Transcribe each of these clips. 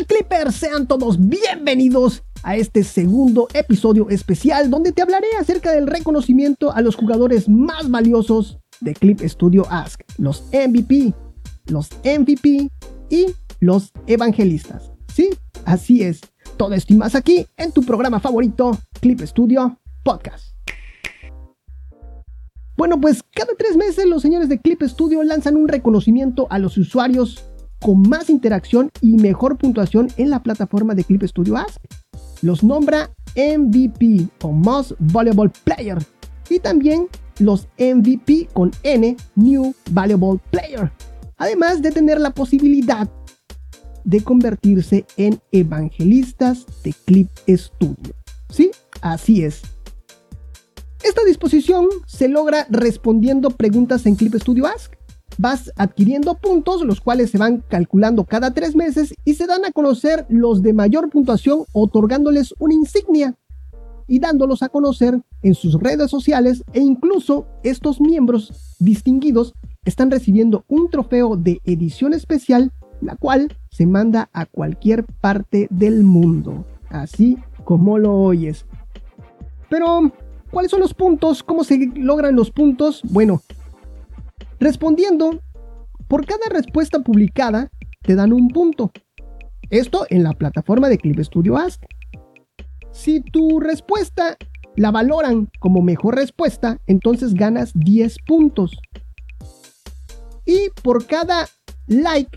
tal Clippers? Sean todos bienvenidos a este segundo episodio especial donde te hablaré acerca del reconocimiento a los jugadores más valiosos de Clip Studio Ask, los MVP, los MVP y los evangelistas. Sí, así es. Todo esto y más aquí en tu programa favorito, Clip Studio Podcast. Bueno, pues cada tres meses los señores de Clip Studio lanzan un reconocimiento a los usuarios con más interacción y mejor puntuación en la plataforma de Clip Studio Ask. Los nombra MVP o Most Valuable Player y también los MVP con N, New Valuable Player. Además de tener la posibilidad de convertirse en evangelistas de Clip Studio. Sí, así es. Esta disposición se logra respondiendo preguntas en Clip Studio Ask. Vas adquiriendo puntos, los cuales se van calculando cada tres meses y se dan a conocer los de mayor puntuación otorgándoles una insignia y dándolos a conocer en sus redes sociales e incluso estos miembros distinguidos están recibiendo un trofeo de edición especial, la cual se manda a cualquier parte del mundo, así como lo oyes. Pero ¿Cuáles son los puntos? ¿Cómo se logran los puntos? Bueno, respondiendo, por cada respuesta publicada te dan un punto. Esto en la plataforma de Clip Studio Ask. Si tu respuesta la valoran como mejor respuesta, entonces ganas 10 puntos. Y por cada like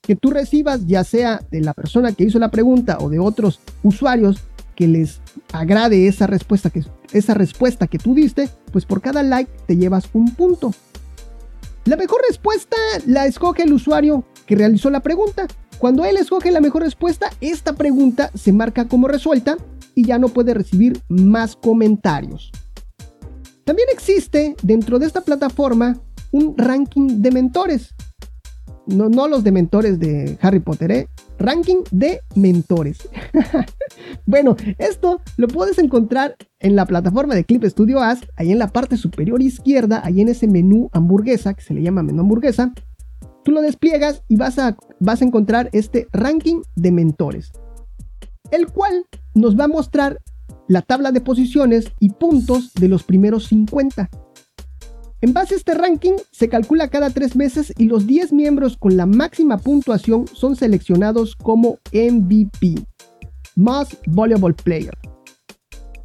que tú recibas, ya sea de la persona que hizo la pregunta o de otros usuarios que les agrade esa respuesta que, esa respuesta que tú diste, pues por cada like te llevas un punto. La mejor respuesta la escoge el usuario que realizó la pregunta. Cuando él escoge la mejor respuesta, esta pregunta se marca como resuelta y ya no puede recibir más comentarios. También existe dentro de esta plataforma un ranking de mentores. No, los de mentores de Harry Potter, ¿eh? Ranking de mentores. bueno, esto lo puedes encontrar en la plataforma de Clip Studio Ask, ahí en la parte superior izquierda, ahí en ese menú hamburguesa, que se le llama menú hamburguesa. Tú lo despliegas y vas a, vas a encontrar este ranking de mentores, el cual nos va a mostrar la tabla de posiciones y puntos de los primeros 50. En base a este ranking se calcula cada tres meses y los 10 miembros con la máxima puntuación son seleccionados como MVP, Most Valuable Player.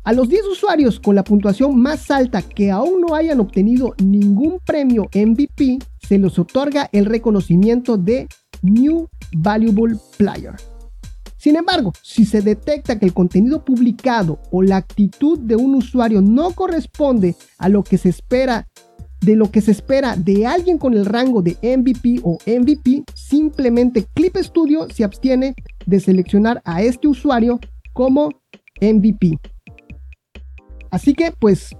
A los 10 usuarios con la puntuación más alta que aún no hayan obtenido ningún premio MVP, se les otorga el reconocimiento de New Valuable Player. Sin embargo, si se detecta que el contenido publicado o la actitud de un usuario no corresponde a lo que se espera de lo que se espera de alguien con el rango de MVP o MVP, simplemente Clip Studio se abstiene de seleccionar a este usuario como MVP. Así que pues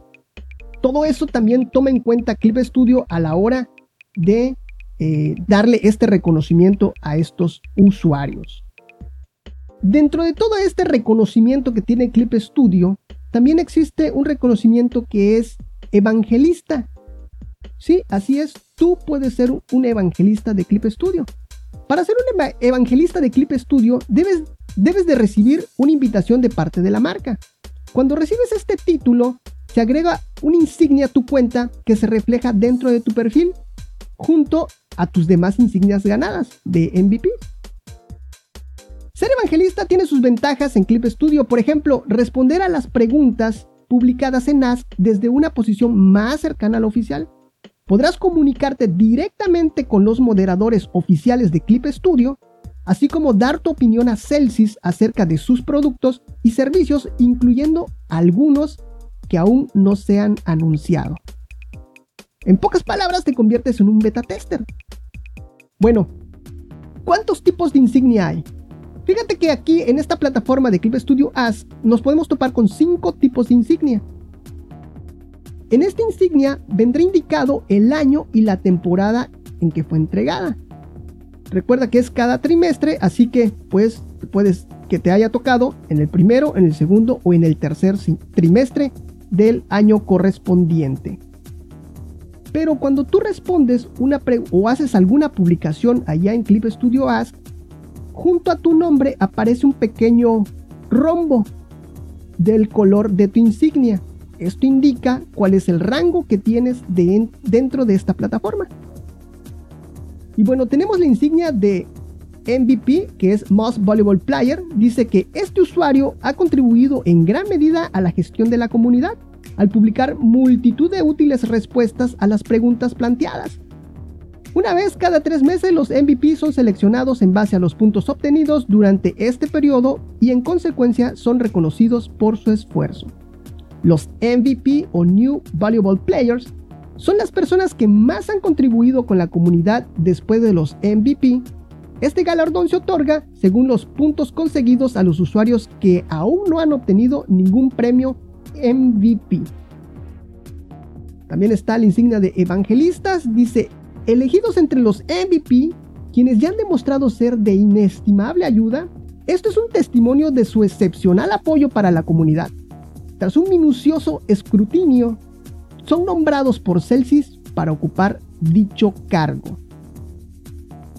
todo eso también toma en cuenta Clip Studio a la hora de eh, darle este reconocimiento a estos usuarios. Dentro de todo este reconocimiento que tiene Clip Studio, también existe un reconocimiento que es evangelista. Sí, así es, tú puedes ser un evangelista de Clip Studio. Para ser un evangelista de Clip Studio debes, debes de recibir una invitación de parte de la marca. Cuando recibes este título, se agrega una insignia a tu cuenta que se refleja dentro de tu perfil junto a tus demás insignias ganadas de MVP. Ser evangelista tiene sus ventajas en Clip Studio, por ejemplo, responder a las preguntas publicadas en Ask desde una posición más cercana al oficial podrás comunicarte directamente con los moderadores oficiales de Clip Studio, así como dar tu opinión a Celsius acerca de sus productos y servicios, incluyendo algunos que aún no se han anunciado. En pocas palabras, te conviertes en un beta tester. Bueno, ¿cuántos tipos de insignia hay? Fíjate que aquí en esta plataforma de Clip Studio Ask nos podemos topar con cinco tipos de insignia. En esta insignia vendrá indicado el año y la temporada en que fue entregada. Recuerda que es cada trimestre, así que pues puedes que te haya tocado en el primero, en el segundo o en el tercer trimestre del año correspondiente. Pero cuando tú respondes una o haces alguna publicación allá en Clip Studio Ask, junto a tu nombre aparece un pequeño rombo del color de tu insignia. Esto indica cuál es el rango que tienes dentro de esta plataforma. Y bueno, tenemos la insignia de MVP, que es Most Valuable Player. Dice que este usuario ha contribuido en gran medida a la gestión de la comunidad al publicar multitud de útiles respuestas a las preguntas planteadas. Una vez cada tres meses los MVP son seleccionados en base a los puntos obtenidos durante este periodo y en consecuencia son reconocidos por su esfuerzo. Los MVP o New Valuable Players son las personas que más han contribuido con la comunidad después de los MVP. Este galardón se otorga según los puntos conseguidos a los usuarios que aún no han obtenido ningún premio MVP. También está la insignia de evangelistas, dice, elegidos entre los MVP, quienes ya han demostrado ser de inestimable ayuda, esto es un testimonio de su excepcional apoyo para la comunidad. Tras un minucioso escrutinio, son nombrados por Celsius para ocupar dicho cargo.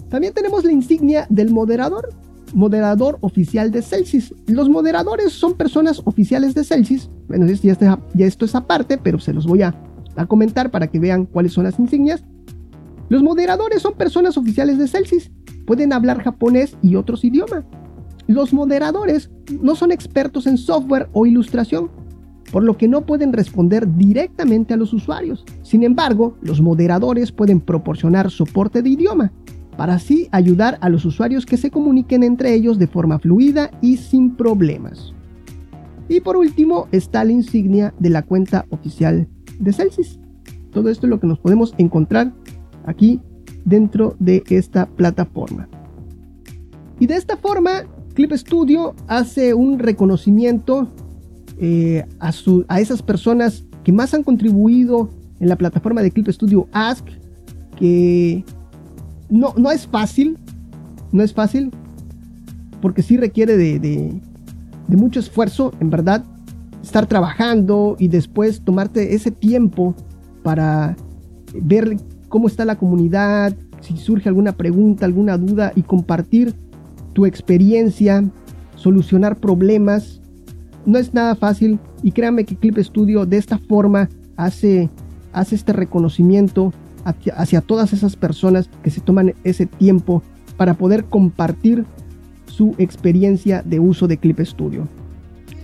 También tenemos la insignia del moderador, moderador oficial de Celsius. Los moderadores son personas oficiales de Celsius. Bueno, ya, esto es aparte, pero se los voy a, a comentar para que vean cuáles son las insignias. Los moderadores son personas oficiales de Celsius. Pueden hablar japonés y otros idiomas. Los moderadores no son expertos en software o ilustración, por lo que no pueden responder directamente a los usuarios. Sin embargo, los moderadores pueden proporcionar soporte de idioma, para así ayudar a los usuarios que se comuniquen entre ellos de forma fluida y sin problemas. Y por último está la insignia de la cuenta oficial de Celsius. Todo esto es lo que nos podemos encontrar aquí dentro de esta plataforma. Y de esta forma, Clip Studio hace un reconocimiento eh, a, esas personas que más han contribuido en la plataforma de Clip Studio Ask, que no, no es fácil, no es fácil, porque sí requiere de, de, mucho esfuerzo, en verdad, estar trabajando y después tomarte ese tiempo para ver cómo está la comunidad, si surge alguna pregunta, alguna duda y compartir tu experiencia, solucionar problemas no es nada fácil y créanme que Clip Studio de esta forma hace, hace este reconocimiento hacia, todas esas personas que se toman ese tiempo para poder compartir su experiencia de uso de Clip Studio.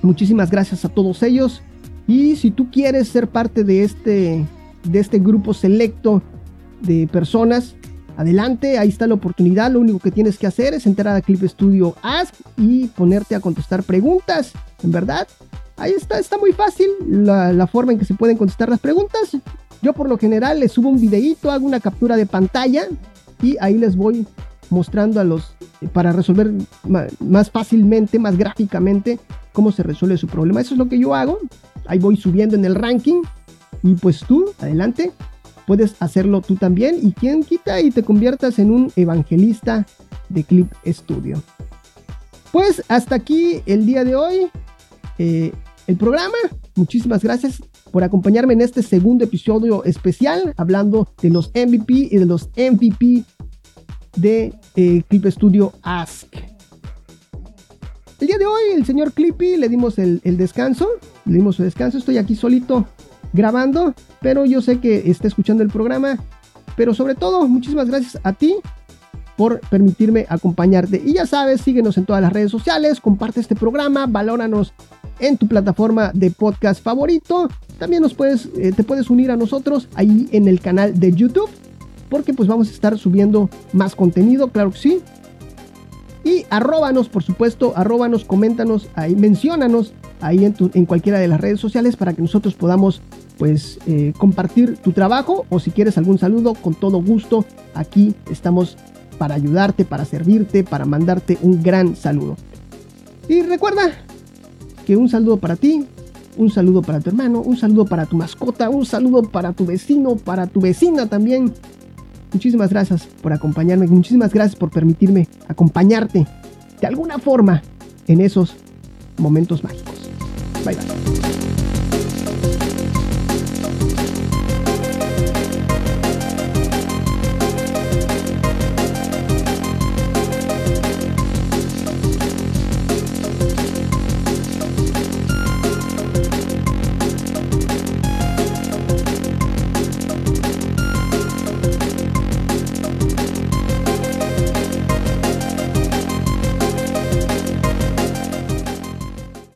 Muchísimas gracias a todos ellos y si tú quieres ser parte de este, de este grupo selecto de personas, adelante, ahí está la oportunidad. Lo único que tienes que hacer es entrar a Clip Studio Ask y ponerte a contestar preguntas. En verdad, ahí está, está muy fácil la, forma en que se pueden contestar las preguntas. Yo por lo general les subo un videito, hago una captura de pantalla y ahí les voy mostrando a los para resolver más fácilmente, más gráficamente cómo se resuelve su problema. Eso es lo que yo hago. Ahí voy subiendo en el ranking y pues tú, adelante, puedes hacerlo tú también y quien quita y te conviertas en un evangelista de Clip Studio. Pues hasta aquí el día de hoy, eh, el programa. Muchísimas gracias por acompañarme en este segundo episodio especial hablando de los MVP y de los MVP de eh, Clip Studio Ask. El día de hoy, el señor Clippy le dimos el, el descanso, le dimos su descanso. Estoy aquí solito grabando, pero yo sé que está escuchando el programa. Pero sobre todo, muchísimas gracias a ti por permitirme acompañarte. Y ya sabes, síguenos en todas las redes sociales, comparte este programa, valóranos en tu plataforma de podcast favorito. También nos puedes, eh, te puedes unir a nosotros ahí en el canal de YouTube, porque pues vamos a estar subiendo más contenido, claro que sí. Y arróbanos, por supuesto, arróbanos, coméntanos, ahí, menciónanos ahí en, en cualquiera de las redes sociales para que nosotros podamos pues eh, compartir tu trabajo o si quieres algún saludo, con todo gusto, aquí estamos para ayudarte, para servirte, para mandarte un gran saludo. Y recuerda que un saludo para ti, un saludo para tu hermano, un saludo para tu mascota, un saludo para tu vecino, para tu vecina también. Muchísimas gracias por acompañarme, muchísimas gracias por permitirme acompañarte de alguna forma en esos momentos mágicos. Bye bye.